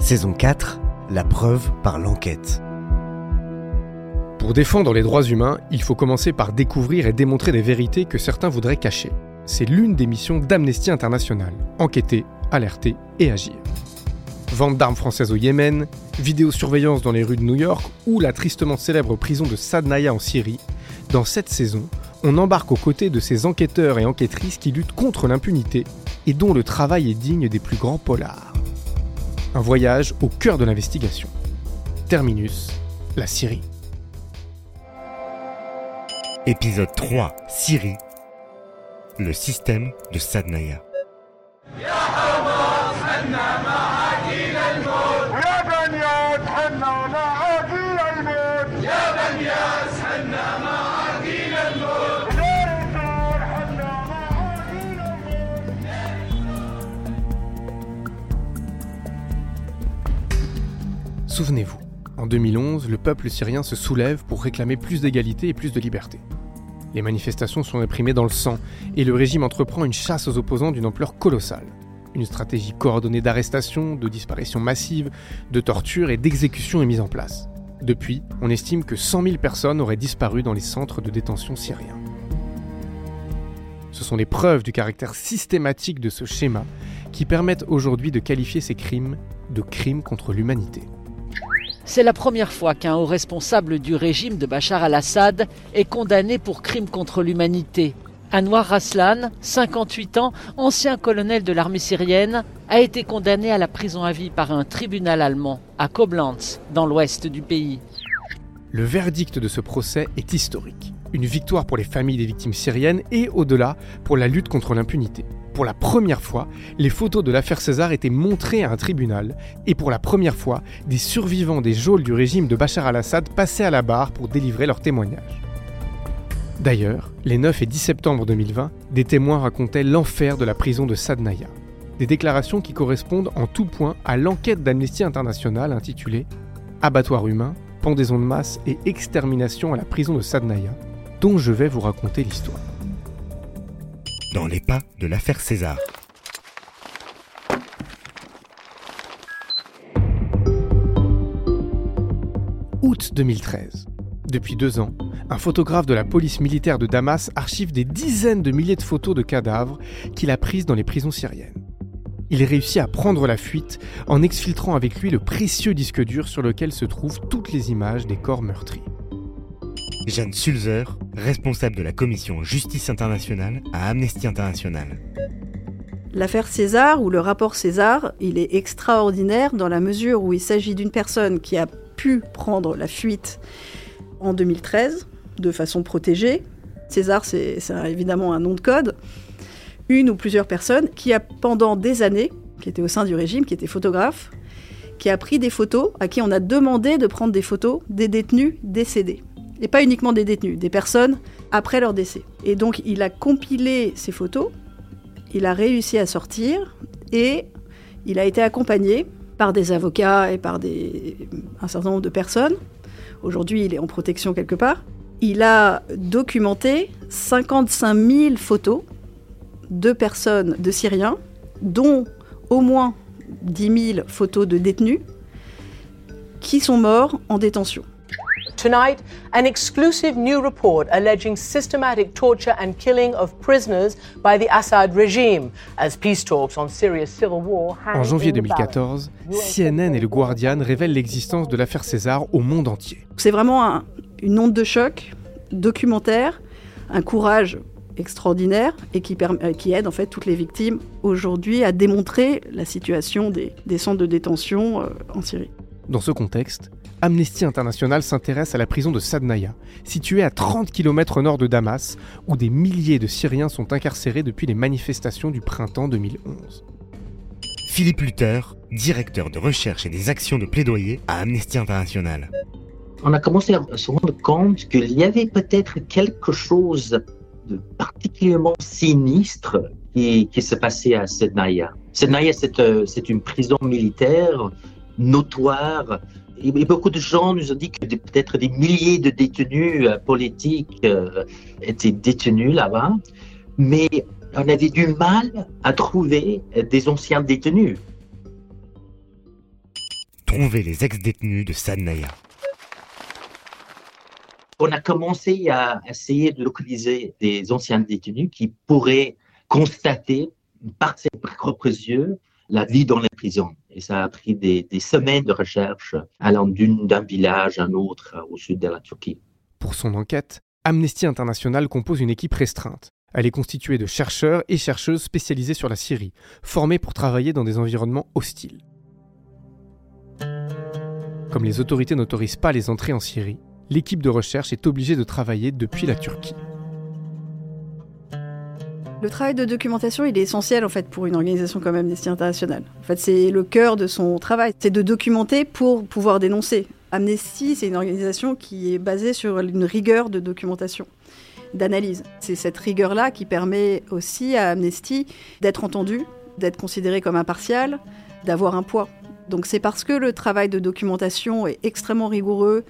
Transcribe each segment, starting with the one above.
Saison 4, la preuve par l'enquête. Pour défendre les droits humains, il faut commencer par découvrir et démontrer des vérités que certains voudraient cacher. C'est l'une des missions d'Amnesty International, enquêter, alerter et agir. Vente d'armes françaises au Yémen, vidéosurveillance dans les rues de New York ou la tristement célèbre prison de Sadnaya en Syrie, dans cette saison, on embarque aux côtés de ces enquêteurs et enquêtrices qui luttent contre l'impunité et dont le travail est digne des plus grands polars. Un voyage au cœur de l'investigation. Terminus, la Syrie. Épisode 3, Syrie. Le système de Sadnaya. En 2011, le peuple syrien se soulève pour réclamer plus d'égalité et plus de liberté. Les manifestations sont réprimées dans le sang et le régime entreprend une chasse aux opposants d'une ampleur colossale. Une stratégie coordonnée d'arrestation, de disparition massive, de torture et d'exécution est mise en place. Depuis, on estime que 100 000 personnes auraient disparu dans les centres de détention syriens. Ce sont les preuves du caractère systématique de ce schéma qui permettent aujourd'hui de qualifier ces crimes de crimes contre l'humanité. C'est la première fois qu'un haut responsable du régime de Bachar al-Assad est condamné pour crime contre l'humanité. Anwar Raslan, 58 ans, ancien colonel de l'armée syrienne, a été condamné à la prison à vie par un tribunal allemand à Koblenz, dans l'ouest du pays. Le verdict de ce procès est historique. Une victoire pour les familles des victimes syriennes et, au-delà, pour la lutte contre l'impunité. Pour la première fois, les photos de l'affaire César étaient montrées à un tribunal et pour la première fois, des survivants des geôles du régime de Bachar al-Assad passaient à la barre pour délivrer leurs témoignages. D'ailleurs, les 9 et 10 septembre 2020, des témoins racontaient l'enfer de la prison de Sadnaya. Des déclarations qui correspondent en tout point à l'enquête d'Amnesty International intitulée Abattoir humain, pendaison de masse et extermination à la prison de Sadnaya, dont je vais vous raconter l'histoire. Dans les pas de l'affaire César. Août 2013. Depuis deux ans, un photographe de la police militaire de Damas archive des dizaines de milliers de photos de cadavres qu'il a prises dans les prisons syriennes. Il réussit à prendre la fuite en exfiltrant avec lui le précieux disque dur sur lequel se trouvent toutes les images des corps meurtris. Jeanne Sulzer, responsable de la commission Justice internationale à Amnesty International. L'affaire César ou le rapport César, il est extraordinaire dans la mesure où il s'agit d'une personne qui a pu prendre la fuite en 2013 de façon protégée. César, c'est évidemment un nom de code. Une ou plusieurs personnes qui a pendant des années, qui était au sein du régime, qui était photographe, qui a pris des photos, à qui on a demandé de prendre des photos des détenus décédés. Et pas uniquement des détenus, des personnes après leur décès. Et donc il a compilé ces photos, il a réussi à sortir et il a été accompagné par des avocats et par un certain nombre de personnes. Aujourd'hui, il est en protection quelque part. Il a documenté 55 000 photos de personnes, de Syriens, dont au moins 10 000 photos de détenus qui sont morts en détention. Tonight, an exclusive new report alleging systematic torture and killing of prisoners by the Assad regime as peace talks on Syria's civil war En janvier 2014, CNN et le Guardian révèlent l'existence de l'affaire César au monde entier. C'est vraiment un, une onde de choc documentaire, un courage extraordinaire et qui, qui, aide en fait toutes les victimes aujourd'hui à démontrer la situation des, des centres de détention euh, en Syrie. Dans ce contexte, Amnesty International s'intéresse à la prison de Sadnaya, située à 30 km au nord de Damas, où des milliers de Syriens sont incarcérés depuis les manifestations du printemps 2011. Philippe Luther, directeur de recherche et des actions de plaidoyer à Amnesty International. On a commencé à se rendre compte qu'il y avait peut-être quelque chose de particulièrement sinistre qui, qui se passait à Sednaya. Sednaya, c'est une prison militaire notoire. Et beaucoup de gens nous ont dit que peut-être des milliers de détenus politiques étaient détenus là-bas, mais on avait du mal à trouver des anciens détenus. trouver les ex-détenus de Sadnaya. On a commencé à essayer de localiser des anciens détenus qui pourraient constater par ses propres yeux la vie dans les prisons. Et ça a pris des, semaines de recherche allant d'un village à un autre au sud de la Turquie. Pour son enquête, Amnesty International compose une équipe restreinte. Elle est constituée de chercheurs et chercheuses spécialisés sur la Syrie, formés pour travailler dans des environnements hostiles. Comme les autorités n'autorisent pas les entrées en Syrie, l'équipe de recherche est obligée de travailler depuis la Turquie. Le travail de documentation, il est essentiel en fait pour une organisation comme Amnesty International. En fait, c'est le cœur de son travail, c'est de documenter pour pouvoir dénoncer. Amnesty, c'est une organisation qui est basée sur une rigueur de documentation, d'analyse. C'est cette rigueur-là qui permet aussi à Amnesty d'être entendu, d'être considéré comme impartial, d'avoir un poids. Donc c'est parce que le travail de documentation est extrêmement rigoureux,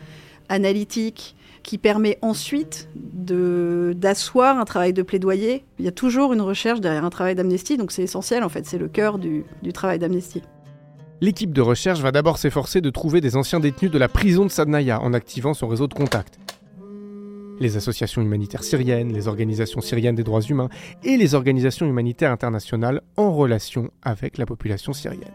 analytique, qui permet ensuite d'asseoir un travail de plaidoyer. Il y a toujours une recherche derrière un travail d'amnestie, donc c'est essentiel en fait, c'est le cœur du, travail d'amnestie. L'équipe de recherche va d'abord s'efforcer de trouver des anciens détenus de la prison de Sadnaya en activant son réseau de contacts. Les associations humanitaires syriennes, les organisations syriennes des droits humains et les organisations humanitaires internationales en relation avec la population syrienne.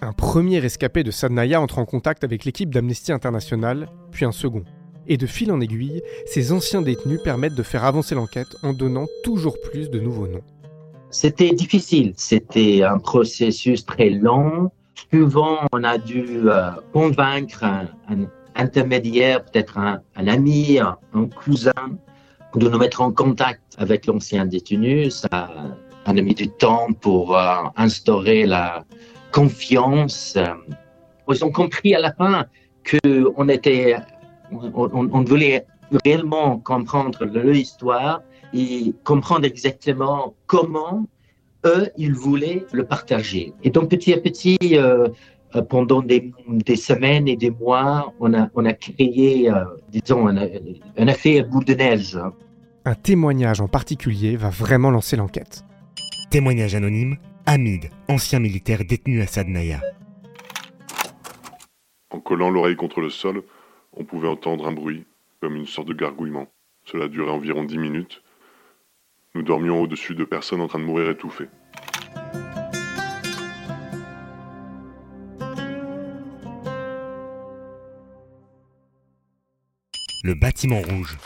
Un premier rescapé de Sadnaya entre en contact avec l'équipe d'Amnesty International, puis un second. Et de fil en aiguille, ces anciens détenus permettent de faire avancer l'enquête en donnant toujours plus de nouveaux noms. C'était difficile, c'était un processus très long. Souvent, on a dû euh, convaincre un, intermédiaire, peut-être un, ami, un, cousin, de nous mettre en contact avec l'ancien détenu. Ça a mis du temps pour euh, instaurer la confiance. Ils ont compris à la fin qu'on était on, voulait réellement comprendre leur histoire et comprendre exactement comment eux, ils voulaient le partager. Et donc petit à petit, euh, euh, pendant des, semaines et des mois, on a, on a créé, euh, disons, un, boule de neige. Un témoignage en particulier va vraiment lancer l'enquête. Témoignage anonyme, Hamid, ancien militaire détenu à Sadnaya. En collant l'oreille contre le sol, on pouvait entendre un bruit, comme une sorte de gargouillement. Cela durait environ dix minutes. Nous dormions au-dessus de personnes en train de mourir étouffées. Le bâtiment rouge.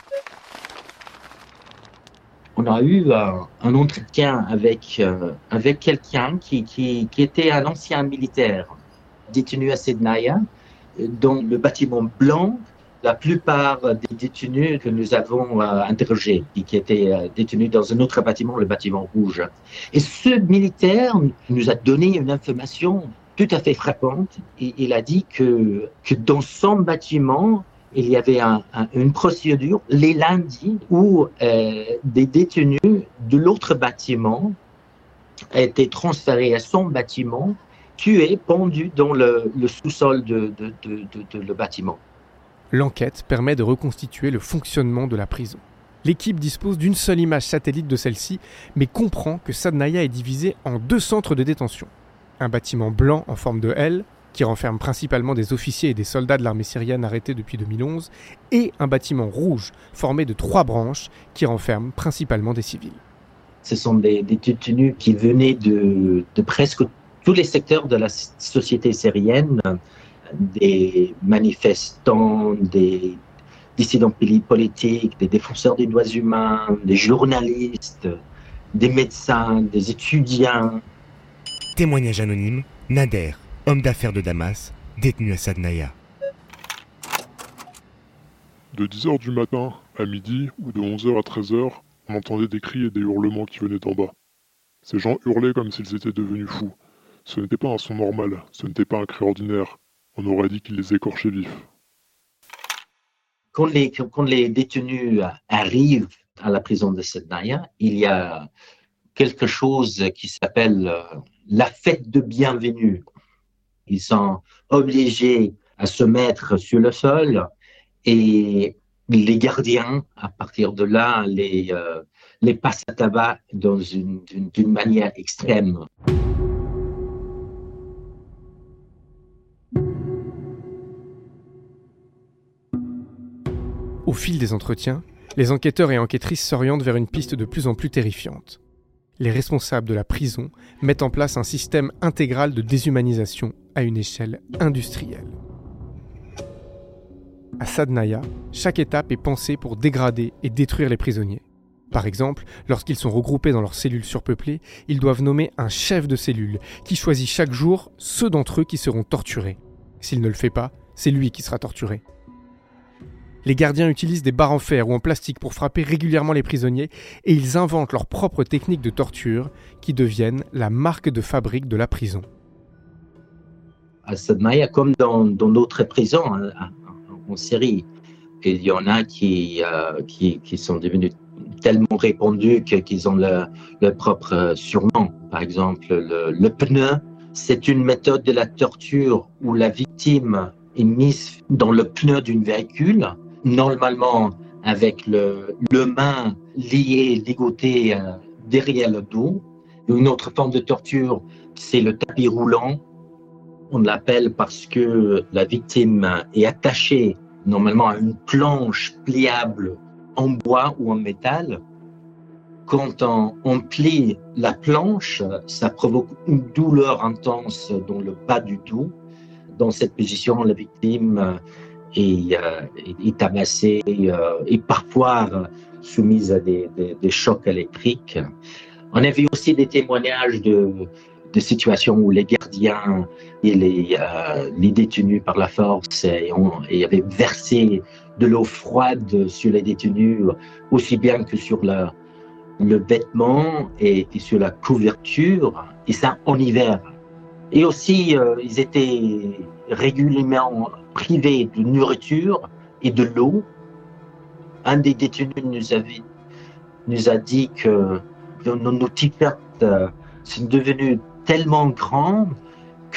On a eu euh, un entretien avec, euh, avec quelqu'un qui, qui, qui, était un ancien militaire détenu à Sednaya dans le bâtiment blanc, la plupart des détenus que nous avons euh, interrogés, qui étaient euh, détenus dans un autre bâtiment, le bâtiment rouge. Et ce militaire nous a donné une information tout à fait frappante. Il a dit que, que dans son bâtiment, il y avait une procédure les lundis où euh, des détenus de l'autre bâtiment étaient transférés à son bâtiment tué, pendu dans le, sous-sol de, le bâtiment. L'enquête permet de reconstituer le fonctionnement de la prison. L'équipe dispose d'une seule image satellite de celle-ci, mais comprend que Sadnaya est divisé en deux centres de détention. Un bâtiment blanc en forme de L, qui renferme principalement des officiers et des soldats de l'armée syrienne arrêtés depuis 2011, et un bâtiment rouge formé de trois branches qui renferment principalement des civils. Ce sont des, détenus qui venaient de, de presque tous les secteurs de la société syrienne, des manifestants, des dissidents politiques, des défenseurs des droits humains, des journalistes, des médecins, des étudiants. Témoignage anonyme, Nader, homme d'affaires de Damas, détenu à Sadnaya. De 10h du matin à midi ou de 11h à 13h, on entendait des cris et des hurlements qui venaient d'en bas. Ces gens hurlaient comme s'ils étaient devenus fous. Ce n'était pas un son normal, ce n'était pas un cri ordinaire. On aurait dit qu'il les écorchait vifs. Quand les, détenus arrivent à la prison de Sednaya, il y a quelque chose qui s'appelle euh, la fête de bienvenue. Ils sont obligés à se mettre sur le sol et les gardiens, à partir de là, les, euh, les passent à tabac d'une manière extrême. Au fil des entretiens, les enquêteurs et enquêtrices s'orientent vers une piste de plus en plus terrifiante. Les responsables de la prison mettent en place un système intégral de déshumanisation à une échelle industrielle. À Sadnaya, chaque étape est pensée pour dégrader et détruire les prisonniers. Par exemple, lorsqu'ils sont regroupés dans leurs cellules surpeuplées, ils doivent nommer un chef de cellule qui choisit chaque jour ceux d'entre eux qui seront torturés. S'il ne le fait pas, c'est lui qui sera torturé. Les gardiens utilisent des barres en fer ou en plastique pour frapper régulièrement les prisonniers et ils inventent leurs propres techniques de torture qui deviennent la marque de fabrique de la prison. À Sadmaya, comme dans d'autres prisons hein, en, Syrie, il y en a qui, euh, qui, sont devenus tellement répandus qu'ils ont leur, propre surnom. Par exemple, le, le pneu, c'est une méthode de la torture où la victime est mise dans le pneu d'un véhicule normalement avec le, le main lié, ligoté euh, derrière le dos. Une autre forme de torture, c'est le tapis roulant. On l'appelle parce que la victime est attachée normalement à une planche pliable en bois ou en métal. Quand on plie la planche, ça provoque une douleur intense dans le bas du dos. Dans cette position, la victime et, euh, et tabassée euh, et parfois euh, soumise à des, des, des, chocs électriques. On a vu aussi des témoignages de, de situations où les gardiens et les, euh, les détenus par la force et, on, et avaient versé de l'eau froide sur les détenus, aussi bien que sur la, le vêtement et, sur la couverture, et ça en hiver. Et aussi, euh, ils étaient régulièrement privés de nourriture et de l'eau. Un des détenus nous, avait, nous a dit que nos, nos euh, sont devenus tellement grands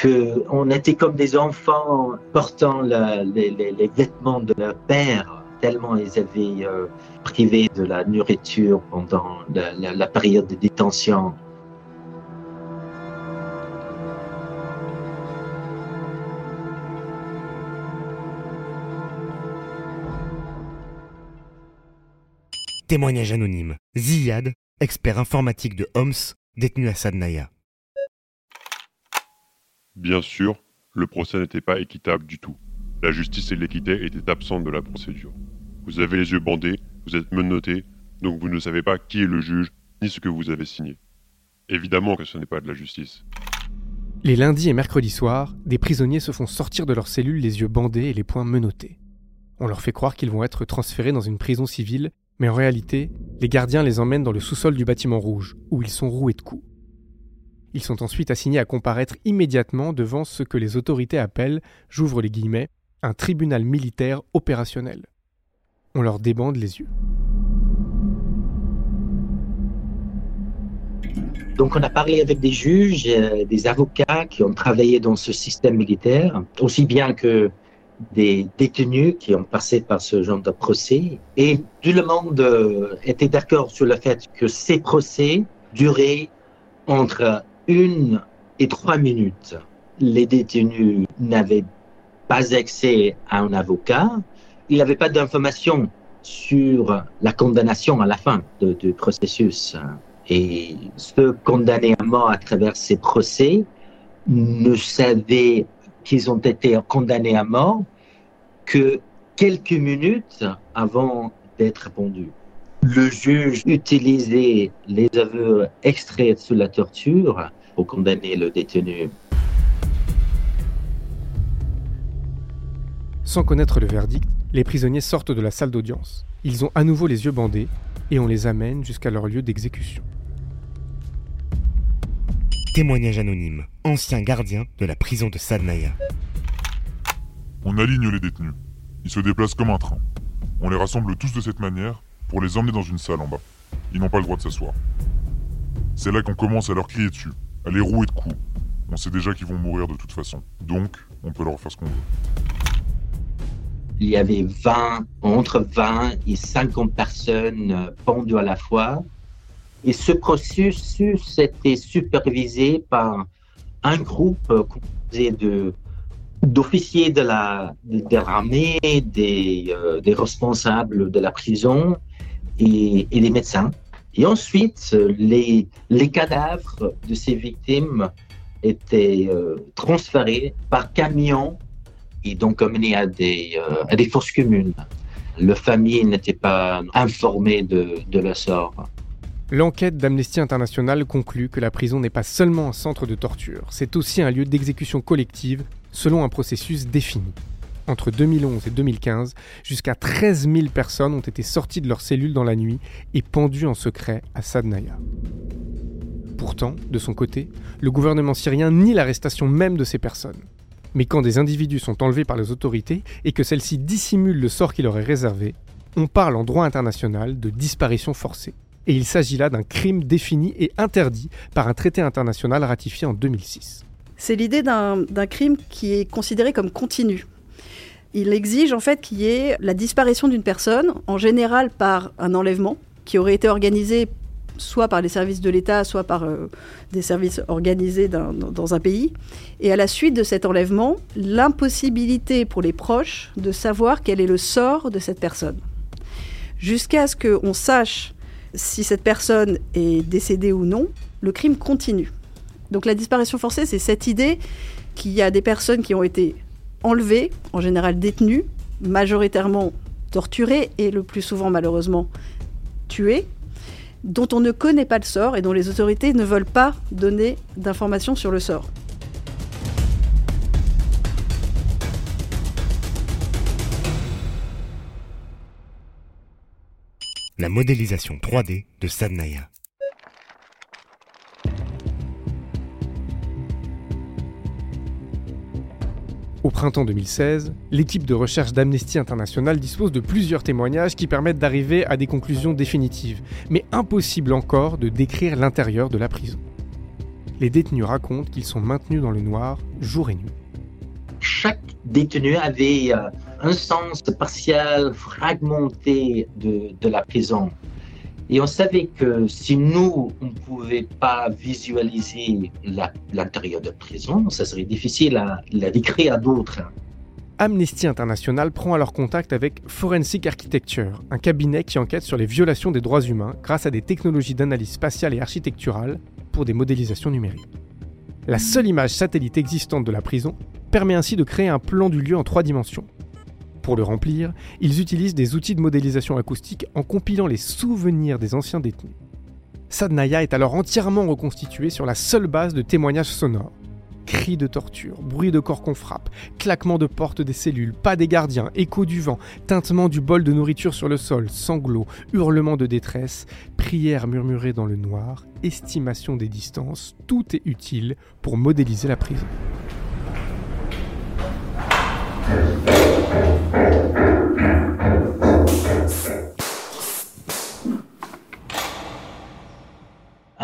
qu'on était comme des enfants portant les, vêtements de leur père, tellement ils avaient euh, privé de la nourriture pendant la période de détention. Témoignage anonyme. Ziyad, expert informatique de Homs, détenu à Sadnaya. Bien sûr, le procès n'était pas équitable du tout. La justice et l'équité étaient absentes de la procédure. Vous avez les yeux bandés, vous êtes menotté, donc vous ne savez pas qui est le juge, ni ce que vous avez signé. Évidemment que ce n'est pas de la justice. Les lundis et mercredis soirs, des prisonniers se font sortir de leurs cellules les yeux bandés et les poings menottés. On leur fait croire qu'ils vont être transférés dans une prison civile mais en réalité, les gardiens les emmènent dans le sous-sol du bâtiment rouge, où ils sont roués de coups. Ils sont ensuite assignés à comparaître immédiatement devant ce que les autorités appellent, j'ouvre les guillemets, un tribunal militaire opérationnel. On leur débande les yeux. Donc on a parlé avec des juges, euh, des avocats qui ont travaillé dans ce système militaire, aussi bien que des détenus qui ont passé par ce genre de procès. Et tout le monde euh, était d'accord sur le fait que ces procès duraient entre une et trois minutes. Les détenus n'avaient pas accès à un avocat. Il n'y avait pas d'informations sur la condamnation à la fin du processus. Et ceux condamnés à mort à travers ces procès ne savaient qu'ils ont été condamnés à mort que quelques minutes avant d'être pendus. Le juge utilisait les aveux extraits sous la torture pour condamner le détenu. Sans connaître le verdict, les prisonniers sortent de la salle d'audience. Ils ont à nouveau les yeux bandés et on les amène jusqu'à leur lieu d'exécution. Témoignage anonyme. Ancien gardien de la prison de Sadnaya. On aligne les détenus. Ils se déplacent comme un train. On les rassemble tous de cette manière pour les emmener dans une salle en bas. Ils n'ont pas le droit de s'asseoir. C'est là qu'on commence à leur crier dessus, à les rouer de coups. On sait déjà qu'ils vont mourir de toute façon. Donc, on peut leur faire ce qu'on veut. Il y avait 20, entre 20 et 50 personnes euh, pendues à la fois. Et ce processus était supervisé par un groupe composé d'officiers de la de l'armée, des, euh, des responsables de la prison et, des médecins. Et ensuite, les, cadavres de ces victimes étaient euh, transférés par camion et donc amenés à des, euh, communes. Le famille n'était pas informée de, de leur sort. L'enquête d'Amnesty International conclut que la prison n'est pas seulement un centre de torture, c'est aussi un lieu d'exécution collective selon un processus défini. Entre 2011 et 2015, jusqu'à 13 000 personnes ont été sorties de leurs cellules dans la nuit et pendues en secret à Sadnaya. Pourtant, de son côté, le gouvernement syrien nie l'arrestation même de ces personnes. Mais quand des individus sont enlevés par les autorités et que celles-ci dissimulent le sort qui leur est réservé, on parle en droit international de disparition forcée. Et il s'agit là d'un crime défini et interdit par un traité international ratifié en 2006. C'est l'idée d'un crime qui est considéré comme continu. Il exige en fait qu'il y ait la disparition d'une personne, en général par un enlèvement, qui aurait été organisé soit par les services de l'État, soit par euh, des services organisés dans un pays. Et à la suite de cet enlèvement, l'impossibilité pour les proches de savoir quel est le sort de cette personne. Jusqu'à ce qu'on sache si cette personne est décédée ou non, le crime continue. Donc la disparition forcée, c'est cette idée qu'il y a des personnes qui ont été enlevées, en général détenues, majoritairement torturées et le plus souvent malheureusement tuées, dont on ne connaît pas le sort et dont les autorités ne veulent pas donner d'informations sur le sort. La modélisation 3D de Sadnaya. Au printemps 2016, l'équipe de recherche d'Amnesty International dispose de plusieurs témoignages qui permettent d'arriver à des conclusions définitives, mais impossible encore de décrire l'intérieur de la prison. Les détenus racontent qu'ils sont maintenus dans le noir jour et nuit. Chaque détenu avait euh, un sens partiel, fragmenté de la prison. Et on savait que si nous, on ne pouvait pas visualiser l'intérieur de prison, ça serait difficile à la décrire à d'autres. Amnesty International prend alors contact avec Forensic Architecture, un cabinet qui enquête sur les violations des droits humains grâce à des technologies d'analyse spatiale et architecturale pour des modélisations numériques. La seule image satellite existante de la prison permet ainsi de créer un plan du lieu en trois dimensions, pour le remplir, ils utilisent des outils de modélisation acoustique en compilant les souvenirs des anciens détenus. Sadnaya est alors entièrement reconstitué sur la seule base de témoignages sonores. Cris de torture, bruit de corps qu'on frappe, claquement de portes des cellules, pas des gardiens, écho du vent, tintement du bol de nourriture sur le sol, sanglots, hurlements de détresse, prières murmurées dans le noir, estimation des distances, tout est utile pour modéliser la prison.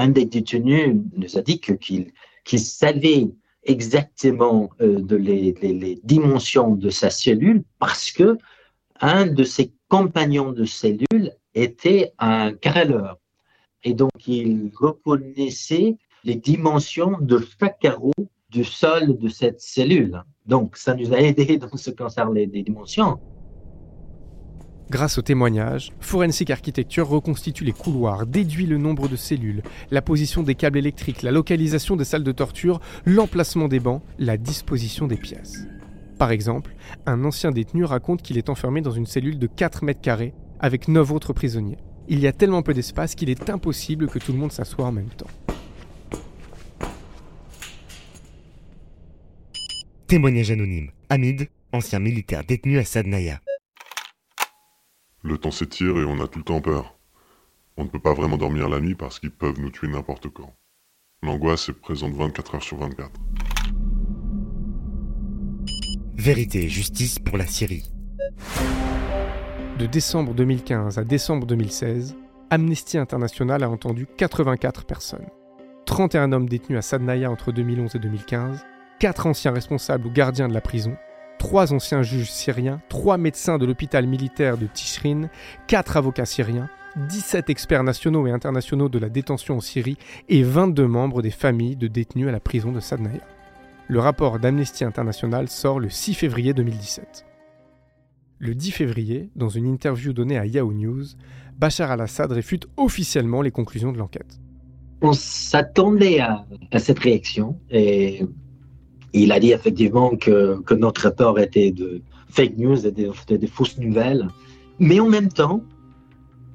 Un des détenus nous a dit qu'il savait exactement euh, les, dimensions de sa cellule parce que un de ses compagnons de cellule était un carreleur. Et donc, il reconnaissait les dimensions de chaque carreau du sol de cette cellule. Donc, ça nous a aidé dans ce concerne les, dimensions. Grâce au témoignage, Forensic Architecture reconstitue les couloirs, déduit le nombre de cellules, la position des câbles électriques, la localisation des salles de torture, l'emplacement des bancs, la disposition des pièces. Par exemple, un ancien détenu raconte qu'il est enfermé dans une cellule de 4 mètres carrés avec 9 autres prisonniers. Il y a tellement peu d'espace qu'il est impossible que tout le monde s'assoie en même temps. Témoignage anonyme. Hamid, ancien militaire détenu à Sadnaya. Le temps s'étire et on a tout le temps peur. On ne peut pas vraiment dormir la nuit parce qu'ils peuvent nous tuer n'importe quand. L'angoisse est présente 24 heures sur 24. Vérité et justice pour la Syrie. De décembre 2015 à décembre 2016, Amnesty International a entendu 84 personnes. 31 hommes détenus à Sadnaya entre 2011 et 2015, quatre anciens responsables ou gardiens de la prison, trois anciens juges syriens, trois médecins de l'hôpital militaire de Tishrin, quatre avocats syriens, 17 experts nationaux et internationaux de la détention en Syrie et 22 membres des familles de détenus à la prison de Sadnaya. Le rapport d'Amnesty International sort le 6 février 2017. Le 10 février, dans une interview donnée à Yahoo News, Bachar al-Assad réfute officiellement les conclusions de l'enquête. On s'attendait à, cette réaction et il a dit effectivement que, notre rapport était de fake news, de fausses nouvelles. Mais en même temps,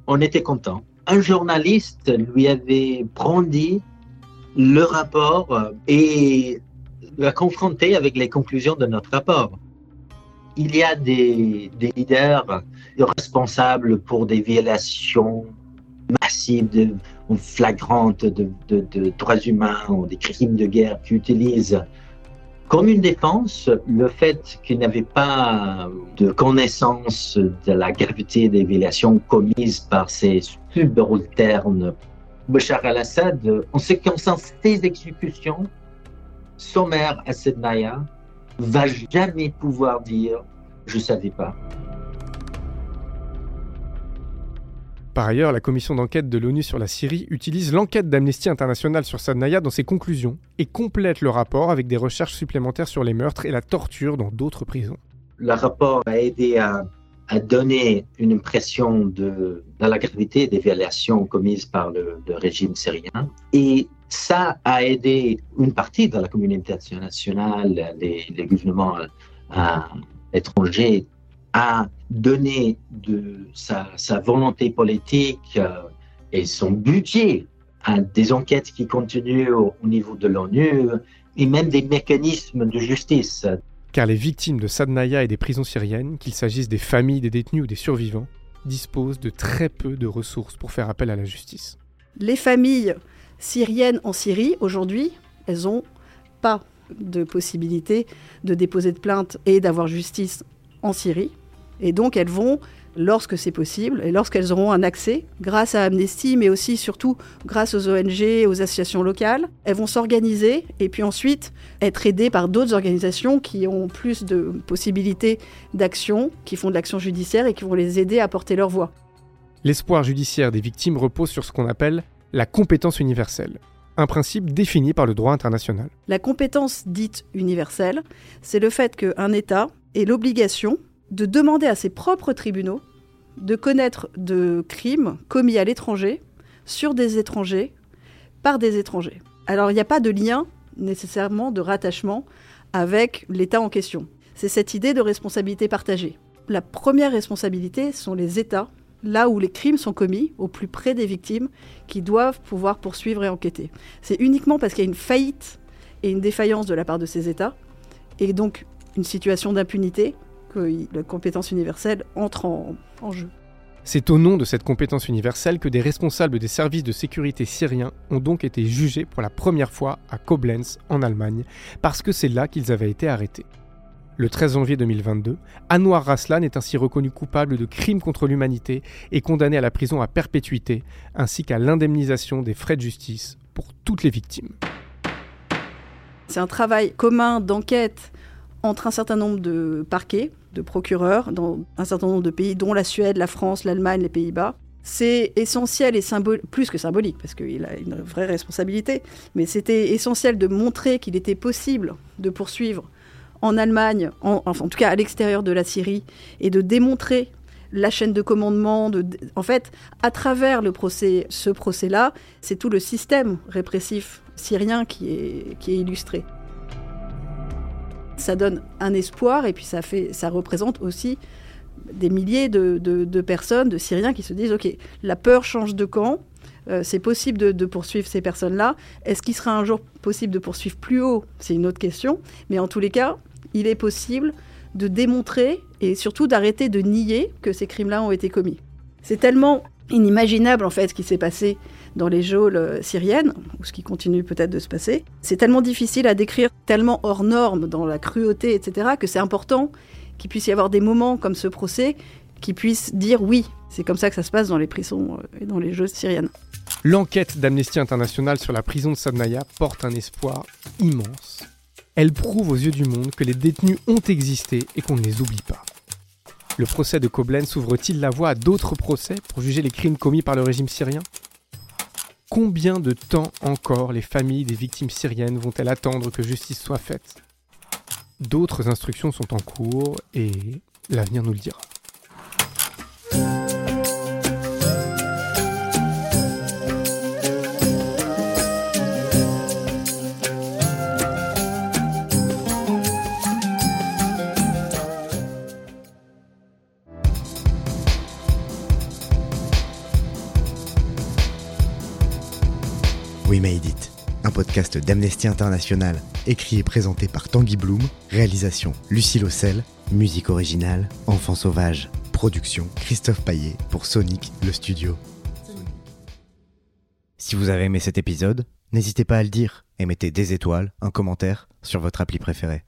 on était content. Un journaliste lui avait brandi le rapport et l'a confronté avec les conclusions de notre rapport. Il y a des, leaders responsables pour des violations massives, flagrantes de, de droits humains ou des crimes de guerre qui utilisent comme une défense, le fait qu'il n'y avait pas de connaissance de la gravité des violations commises par ces subalternes Bachar al-Assad, en ce qui concerne ces exécutions sommaires à Sednaya, va jamais pouvoir dire je savais pas. Par ailleurs, la commission d'enquête de l'ONU sur la Syrie utilise l'enquête d'Amnesty International sur Sadnaya dans ses conclusions et complète le rapport avec des recherches supplémentaires sur les meurtres et la torture dans d'autres prisons. Le rapport a aidé à, donner une impression de, la gravité des violations commises par le, régime syrien et ça a aidé une partie de la communauté internationale, les gouvernements euh, étrangers à donner de sa, volonté politique euh, et son budget à des enquêtes qui continuent au, niveau de l'ONU et même des mécanismes de justice. Car les victimes de Sadnaya et des prisons syriennes, qu'il s'agisse des familles des détenus ou des survivants, disposent de très peu de ressources pour faire appel à la justice. Les familles syriennes en Syrie, aujourd'hui, elles n'ont pas de possibilité de déposer de plainte et d'avoir justice en Syrie. Et donc elles vont, lorsque c'est possible, et lorsqu'elles auront un accès, grâce à Amnesty, mais aussi surtout grâce aux ONG, aux associations locales, elles vont s'organiser et puis ensuite être aidées par d'autres organisations qui ont plus de possibilités d'action, qui font de l'action judiciaire et qui vont les aider à porter leur voix. L'espoir judiciaire des victimes repose sur ce qu'on appelle la compétence universelle un principe défini par le droit international. La compétence dite universelle, c'est le fait qu'un État ait l'obligation de demander à ses propres tribunaux de connaître de crimes commis à l'étranger, sur des étrangers, par des étrangers. Alors il n'y a pas de lien nécessairement de rattachement avec l'État en question. C'est cette idée de responsabilité partagée. La première responsabilité sont les États, là où les crimes sont commis, au plus près des victimes, qui doivent pouvoir poursuivre et enquêter. C'est uniquement parce qu'il y a une faillite et une défaillance de la part de ces États, et donc une situation d'impunité, la compétence universelle entre en, jeu. C'est au nom de cette compétence universelle que des responsables des services de sécurité syriens ont donc été jugés pour la première fois à Koblenz, en Allemagne, parce que c'est là qu'ils avaient été arrêtés. Le 13 janvier 2022, Anwar Raslan est ainsi reconnu coupable de crimes contre l'humanité et condamné à la prison à perpétuité, ainsi qu'à l'indemnisation des frais de justice pour toutes les victimes. C'est un travail commun d'enquête entre un certain nombre de parquets, de procureurs dans un certain nombre de pays, dont la Suède, la France, l'Allemagne, les Pays-Bas. C'est essentiel et plus que symbolique, parce qu'il a une vraie responsabilité, mais c'était essentiel de montrer qu'il était possible de poursuivre en Allemagne, en, en tout cas à l'extérieur de la Syrie, et de démontrer la chaîne de commandement. De, en fait, à travers le procès, ce procès-là, c'est tout le système répressif syrien qui est illustré ça donne un espoir et puis ça, fait, ça représente aussi des milliers de, personnes, de Syriens qui se disent, OK, la peur change de camp, euh, c'est possible de, poursuivre ces personnes-là. Est-ce qu'il sera un jour possible de poursuivre plus haut? C'est une autre question. Mais en tous les cas, il est possible de démontrer et surtout d'arrêter de nier que ces crimes-là ont été commis. C'est tellement inimaginable en fait ce qui s'est passé dans les geôles euh, syriennes, ou ce qui continue peut-être de se passer. C'est tellement difficile à décrire, tellement hors norme dans la cruauté, etc., que c'est important qu'il puisse y avoir des moments comme ce procès qui puissent dire oui. C'est comme ça que ça se passe dans les prisons euh, et dans les geôles syriennes. L'enquête d'Amnesty International sur la prison de Sadnaya porte un espoir immense. Elle prouve aux yeux du monde que les détenus ont existé et qu'on ne les oublie pas. Le procès de Koblenz ouvre-t-il la voie à d'autres procès pour juger les crimes commis par le régime syrien? Combien de temps encore les familles des victimes syriennes vont-elles attendre que justice soit faite? D'autres instructions sont en cours et l'avenir nous le dira. Podcast d'Amnesty International, écrit et présenté par Tanguy Bloom, réalisation Lucie Lossel, musique originale Enfant Sauvage, production Christophe Paillet pour Sonic le studio. Si vous avez aimé cet épisode, n'hésitez pas à le dire et mettez des étoiles, un commentaire sur votre appli préférée.